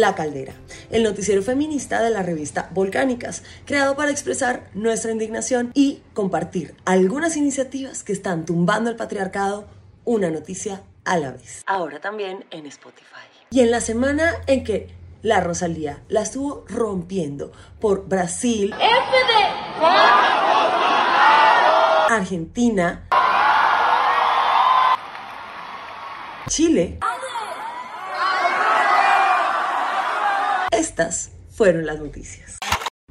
La Caldera, el noticiero feminista de la revista Volcánicas, creado para expresar nuestra indignación y compartir algunas iniciativas que están tumbando el patriarcado, una noticia a la vez. Ahora también en Spotify. Y en la semana en que la Rosalía la estuvo rompiendo por Brasil, Argentina, Chile. Estas fueron las noticias.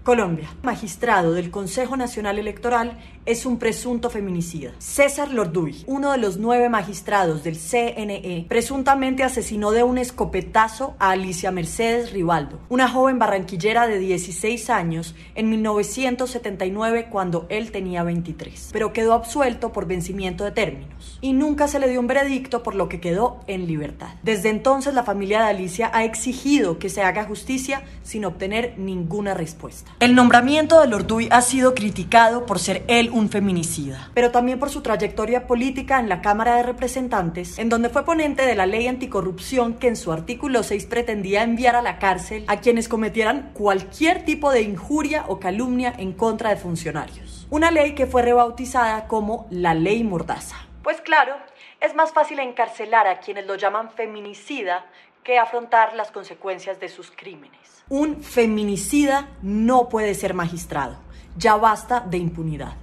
Colombia. Magistrado del Consejo Nacional Electoral es un presunto feminicida. César Lorduy, uno de los nueve magistrados del CNE, presuntamente asesinó de un escopetazo a Alicia Mercedes Rivaldo, una joven barranquillera de 16 años, en 1979 cuando él tenía 23, pero quedó absuelto por vencimiento de términos y nunca se le dio un veredicto por lo que quedó en libertad. Desde entonces la familia de Alicia ha exigido que se haga justicia sin obtener ninguna respuesta. El nombramiento de Lorduy ha sido criticado por ser él un feminicida, pero también por su trayectoria política en la Cámara de Representantes, en donde fue ponente de la ley anticorrupción que en su artículo 6 pretendía enviar a la cárcel a quienes cometieran cualquier tipo de injuria o calumnia en contra de funcionarios. Una ley que fue rebautizada como la Ley Mordaza. Pues claro, es más fácil encarcelar a quienes lo llaman feminicida que afrontar las consecuencias de sus crímenes. Un feminicida no puede ser magistrado. Ya basta de impunidad.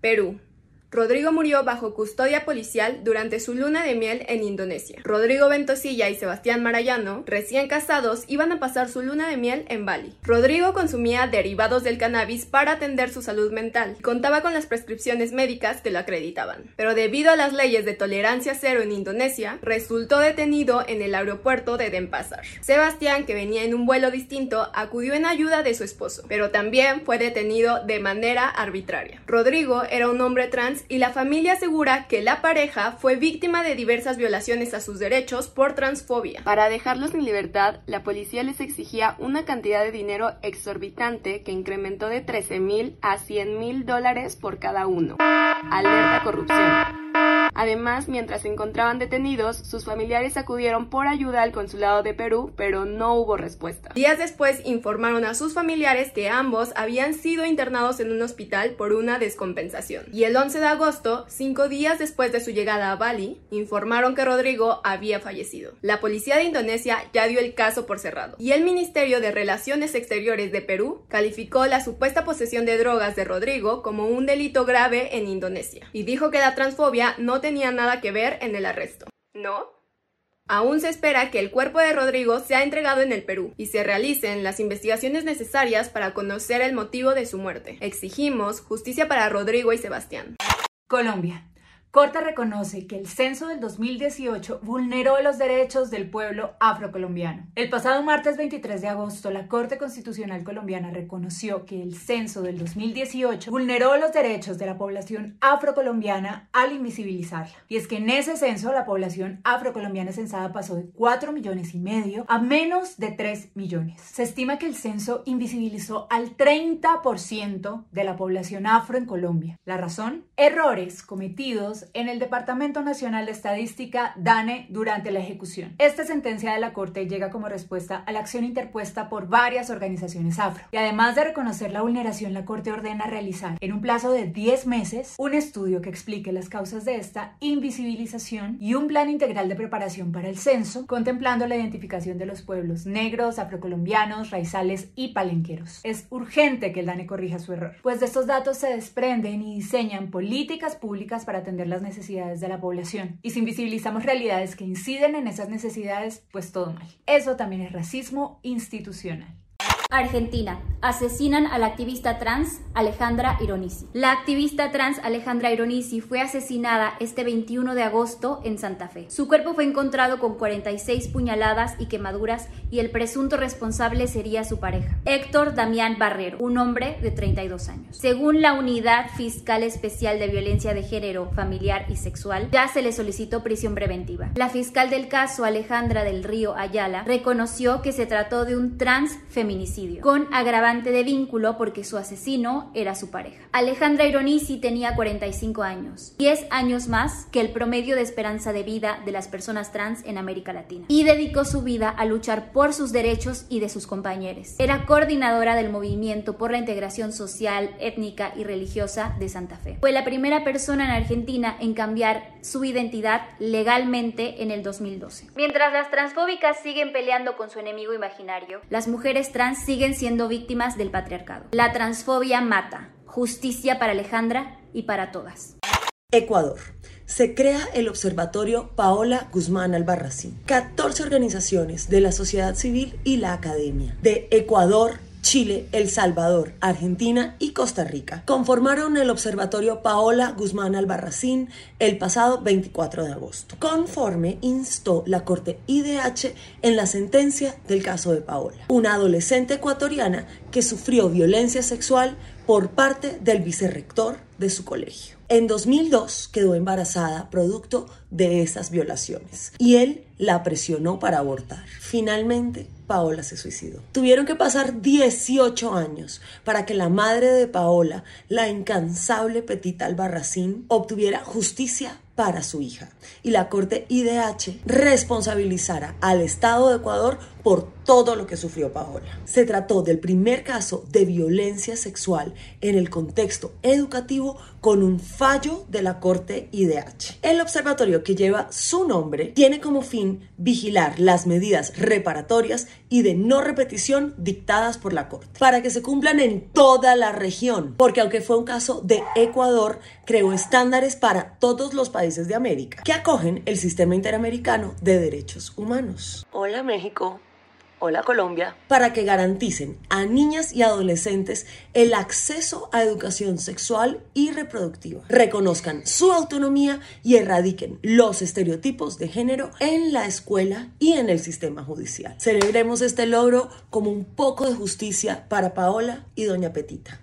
Perú. Rodrigo murió bajo custodia policial durante su luna de miel en Indonesia. Rodrigo Ventosilla y Sebastián Marayano, recién casados, iban a pasar su luna de miel en Bali. Rodrigo consumía derivados del cannabis para atender su salud mental y contaba con las prescripciones médicas que lo acreditaban. Pero debido a las leyes de tolerancia cero en Indonesia, resultó detenido en el aeropuerto de Denpasar. Sebastián, que venía en un vuelo distinto, acudió en ayuda de su esposo, pero también fue detenido de manera arbitraria. Rodrigo era un hombre trans y la familia asegura que la pareja fue víctima de diversas violaciones a sus derechos por transfobia. Para dejarlos en libertad, la policía les exigía una cantidad de dinero exorbitante que incrementó de 13 mil a 100 mil dólares por cada uno. Alerta corrupción. Además, mientras se encontraban detenidos, sus familiares acudieron por ayuda al consulado de Perú, pero no hubo respuesta. Días después informaron a sus familiares que ambos habían sido internados en un hospital por una descompensación. Y el 11 de agosto, cinco días después de su llegada a Bali, informaron que Rodrigo había fallecido. La policía de Indonesia ya dio el caso por cerrado. Y el Ministerio de Relaciones Exteriores de Perú calificó la supuesta posesión de drogas de Rodrigo como un delito grave en Indonesia. Y dijo que la transfobia no tenía nada que ver en el arresto. ¿No? Aún se espera que el cuerpo de Rodrigo sea entregado en el Perú y se realicen las investigaciones necesarias para conocer el motivo de su muerte. Exigimos justicia para Rodrigo y Sebastián. Colombia. Corte reconoce que el censo del 2018 vulneró los derechos del pueblo afrocolombiano. El pasado martes 23 de agosto, la Corte Constitucional Colombiana reconoció que el censo del 2018 vulneró los derechos de la población afrocolombiana al invisibilizarla. Y es que en ese censo la población afrocolombiana censada pasó de 4 millones y medio a menos de 3 millones. Se estima que el censo invisibilizó al 30% de la población afro en Colombia. La razón, errores cometidos en el Departamento Nacional de Estadística, DANE, durante la ejecución. Esta sentencia de la Corte llega como respuesta a la acción interpuesta por varias organizaciones afro. Y además de reconocer la vulneración, la Corte ordena realizar en un plazo de 10 meses un estudio que explique las causas de esta invisibilización y un plan integral de preparación para el censo, contemplando la identificación de los pueblos negros, afrocolombianos, raizales y palenqueros. Es urgente que el DANE corrija su error, pues de estos datos se desprenden y diseñan políticas públicas para atender las necesidades de la población. Y si invisibilizamos realidades que inciden en esas necesidades, pues todo mal. Eso también es racismo institucional. Argentina. Asesinan a la activista trans Alejandra Ironisi. La activista trans Alejandra Ironisi fue asesinada este 21 de agosto en Santa Fe. Su cuerpo fue encontrado con 46 puñaladas y quemaduras y el presunto responsable sería su pareja, Héctor Damián Barrero, un hombre de 32 años. Según la Unidad Fiscal Especial de Violencia de Género, Familiar y Sexual, ya se le solicitó prisión preventiva. La fiscal del caso, Alejandra del Río Ayala, reconoció que se trató de un transfeminicidio con agravante de vínculo porque su asesino era su pareja. Alejandra Ironisi tenía 45 años, 10 años más que el promedio de esperanza de vida de las personas trans en América Latina, y dedicó su vida a luchar por sus derechos y de sus compañeros. Era coordinadora del movimiento por la integración social, étnica y religiosa de Santa Fe. Fue la primera persona en Argentina en cambiar su identidad legalmente en el 2012. Mientras las transfóbicas siguen peleando con su enemigo imaginario, las mujeres trans siguen siendo víctimas del patriarcado. La transfobia mata. Justicia para Alejandra y para todas. Ecuador. Se crea el Observatorio Paola Guzmán Albarracín. 14 organizaciones de la sociedad civil y la academia de Ecuador, Chile, El Salvador, Argentina y Costa Rica conformaron el Observatorio Paola Guzmán Albarracín el pasado 24 de agosto. Conforme instó la Corte IDH en la sentencia del caso de Paola, una adolescente ecuatoriana que sufrió violencia sexual por parte del vicerrector de su colegio. En 2002 quedó embarazada producto de esas violaciones y él la presionó para abortar. Finalmente, Paola se suicidó. Tuvieron que pasar 18 años para que la madre de Paola, la incansable Petita Albarracín, obtuviera justicia para su hija y la Corte IDH responsabilizara al Estado de Ecuador por todo lo que sufrió Paola. Se trató del primer caso de violencia sexual en el contexto educativo con un fallo de la Corte IDH. El observatorio que lleva su nombre tiene como fin vigilar las medidas reparatorias y de no repetición dictadas por la Corte para que se cumplan en toda la región, porque aunque fue un caso de Ecuador, creó estándares para todos los países de América que acogen el sistema interamericano de derechos humanos. Hola México. Hola Colombia, para que garanticen a niñas y adolescentes el acceso a educación sexual y reproductiva, reconozcan su autonomía y erradiquen los estereotipos de género en la escuela y en el sistema judicial. Celebremos este logro como un poco de justicia para Paola y Doña Petita.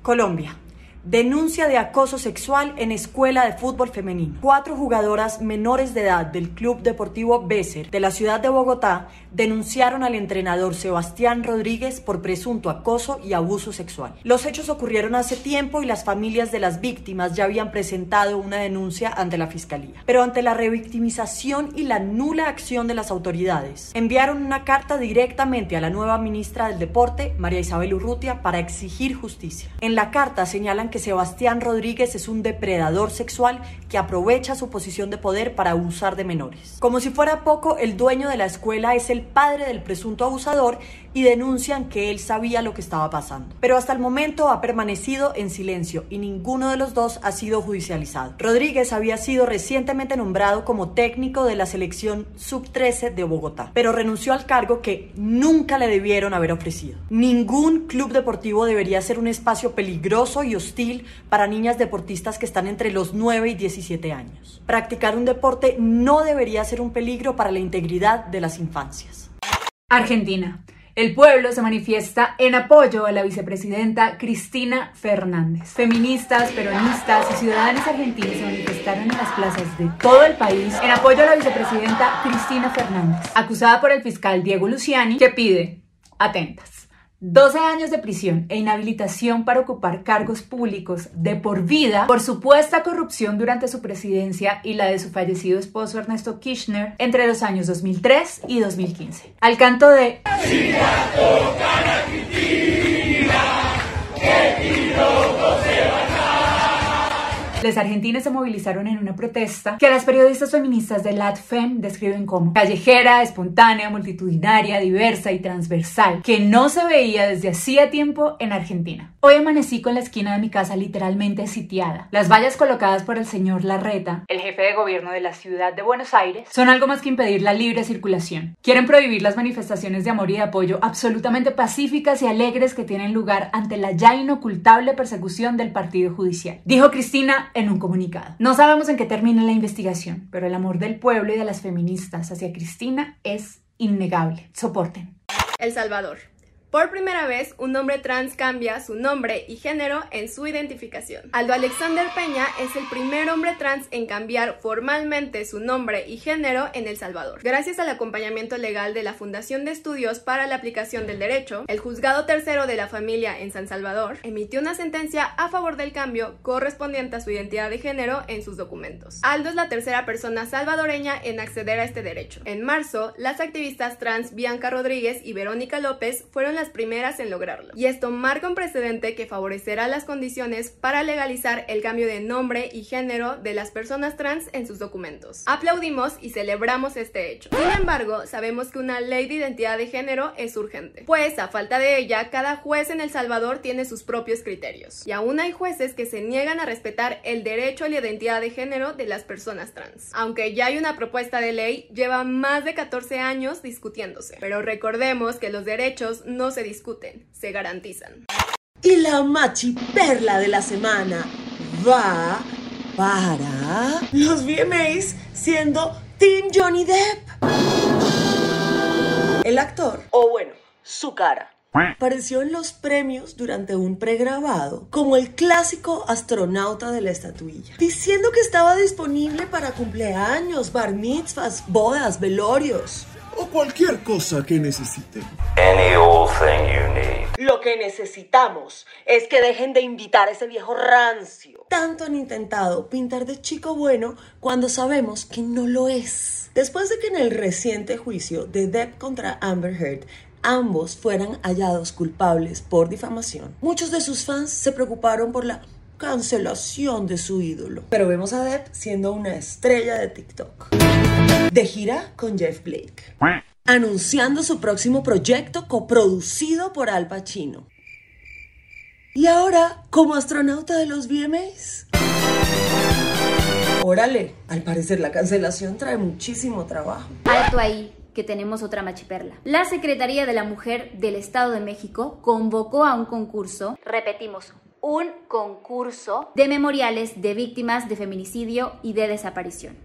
Colombia. Denuncia de acoso sexual en escuela de fútbol femenino. Cuatro jugadoras menores de edad del Club Deportivo Besser de la ciudad de Bogotá denunciaron al entrenador Sebastián Rodríguez por presunto acoso y abuso sexual. Los hechos ocurrieron hace tiempo y las familias de las víctimas ya habían presentado una denuncia ante la fiscalía. Pero ante la revictimización y la nula acción de las autoridades, enviaron una carta directamente a la nueva ministra del Deporte, María Isabel Urrutia, para exigir justicia. En la carta señalan que Sebastián Rodríguez es un depredador sexual que aprovecha su posición de poder para abusar de menores. Como si fuera poco, el dueño de la escuela es el padre del presunto abusador y denuncian que él sabía lo que estaba pasando. Pero hasta el momento ha permanecido en silencio y ninguno de los dos ha sido judicializado. Rodríguez había sido recientemente nombrado como técnico de la selección sub-13 de Bogotá, pero renunció al cargo que nunca le debieron haber ofrecido. Ningún club deportivo debería ser un espacio peligroso y hostil para niñas deportistas que están entre los 9 y 17 años. Practicar un deporte no debería ser un peligro para la integridad de las infancias. Argentina. El pueblo se manifiesta en apoyo a la vicepresidenta Cristina Fernández. Feministas, peronistas y ciudadanos argentinos se manifestaron en las plazas de todo el país en apoyo a la vicepresidenta Cristina Fernández, acusada por el fiscal Diego Luciani, que pide, atentas, 12 años de prisión e inhabilitación para ocupar cargos públicos de por vida por supuesta corrupción durante su presidencia y la de su fallecido esposo Ernesto Kirchner entre los años 2003 y 2015. Al canto de... Los argentinos se movilizaron en una protesta que las periodistas feministas de LATFEM describen como callejera, espontánea, multitudinaria, diversa y transversal, que no se veía desde hacía tiempo en Argentina. Hoy amanecí con la esquina de mi casa literalmente sitiada. Las vallas colocadas por el señor Larreta, el jefe de gobierno de la ciudad de Buenos Aires, son algo más que impedir la libre circulación. Quieren prohibir las manifestaciones de amor y de apoyo absolutamente pacíficas y alegres que tienen lugar ante la ya inocultable persecución del Partido Judicial. Dijo Cristina en un comunicado. No sabemos en qué termina la investigación, pero el amor del pueblo y de las feministas hacia Cristina es innegable. Soporten. El Salvador. Por primera vez, un hombre trans cambia su nombre y género en su identificación. Aldo Alexander Peña es el primer hombre trans en cambiar formalmente su nombre y género en El Salvador. Gracias al acompañamiento legal de la Fundación de Estudios para la Aplicación del Derecho, el juzgado tercero de la familia en San Salvador emitió una sentencia a favor del cambio correspondiente a su identidad de género en sus documentos. Aldo es la tercera persona salvadoreña en acceder a este derecho. En marzo, las activistas trans Bianca Rodríguez y Verónica López fueron las primeras en lograrlo. Y esto marca un precedente que favorecerá las condiciones para legalizar el cambio de nombre y género de las personas trans en sus documentos. Aplaudimos y celebramos este hecho. Sin embargo, sabemos que una ley de identidad de género es urgente, pues a falta de ella, cada juez en El Salvador tiene sus propios criterios. Y aún hay jueces que se niegan a respetar el derecho a la identidad de género de las personas trans. Aunque ya hay una propuesta de ley, lleva más de 14 años discutiéndose. Pero recordemos que los derechos no se discuten, se garantizan. Y la machiperla de la semana va para los VMAs siendo Team Johnny Depp. El actor, o bueno, su cara, Apareció en los premios durante un pregrabado como el clásico astronauta de la estatuilla, diciendo que estaba disponible para cumpleaños, bar mitzvahs, bodas, velorios. O cualquier cosa que necesiten. Any old thing you need. Lo que necesitamos es que dejen de invitar a ese viejo rancio. Tanto han intentado pintar de chico bueno cuando sabemos que no lo es. Después de que en el reciente juicio de Depp contra Amber Heard ambos fueran hallados culpables por difamación, muchos de sus fans se preocuparon por la cancelación de su ídolo. Pero vemos a Depp siendo una estrella de TikTok. De gira con Jeff Blake. Anunciando su próximo proyecto coproducido por Al Pacino. Y ahora, como astronauta de los VMAs. Órale, al parecer la cancelación trae muchísimo trabajo. Alto ahí que tenemos otra machiperla. La Secretaría de la Mujer del Estado de México convocó a un concurso, repetimos, un concurso de memoriales de víctimas de feminicidio y de desaparición.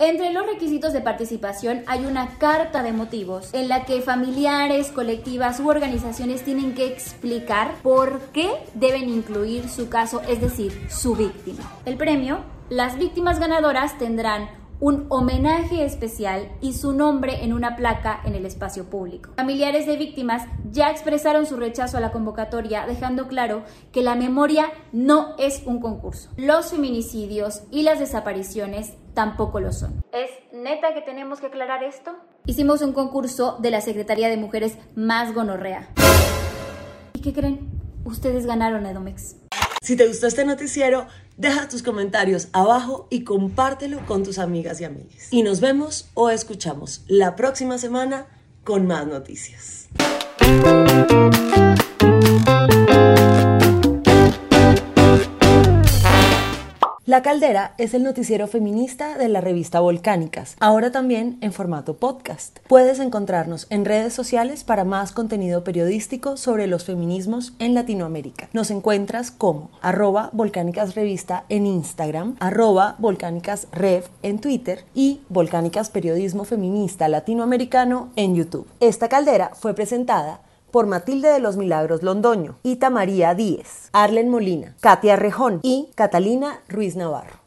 Entre los requisitos de participación hay una carta de motivos en la que familiares, colectivas u organizaciones tienen que explicar por qué deben incluir su caso, es decir, su víctima. El premio, las víctimas ganadoras tendrán un homenaje especial y su nombre en una placa en el espacio público. Familiares de víctimas ya expresaron su rechazo a la convocatoria, dejando claro que la memoria no es un concurso. Los feminicidios y las desapariciones tampoco lo son. ¿Es neta que tenemos que aclarar esto? Hicimos un concurso de la Secretaría de Mujeres más gonorrea. ¿Y qué creen? Ustedes ganaron Edomex. Si te gustó este noticiero, deja tus comentarios abajo y compártelo con tus amigas y amigos. Y nos vemos o escuchamos la próxima semana con más noticias. La Caldera es el noticiero feminista de la revista Volcánicas, ahora también en formato podcast. Puedes encontrarnos en redes sociales para más contenido periodístico sobre los feminismos en Latinoamérica. Nos encuentras como arroba Volcánicas Revista en Instagram, arroba Volcánicas Rev en Twitter y Volcánicas Periodismo Feminista Latinoamericano en YouTube. Esta caldera fue presentada por Matilde de los Milagros Londoño, Ita María Díez, Arlen Molina, Katia Rejón y Catalina Ruiz Navarro.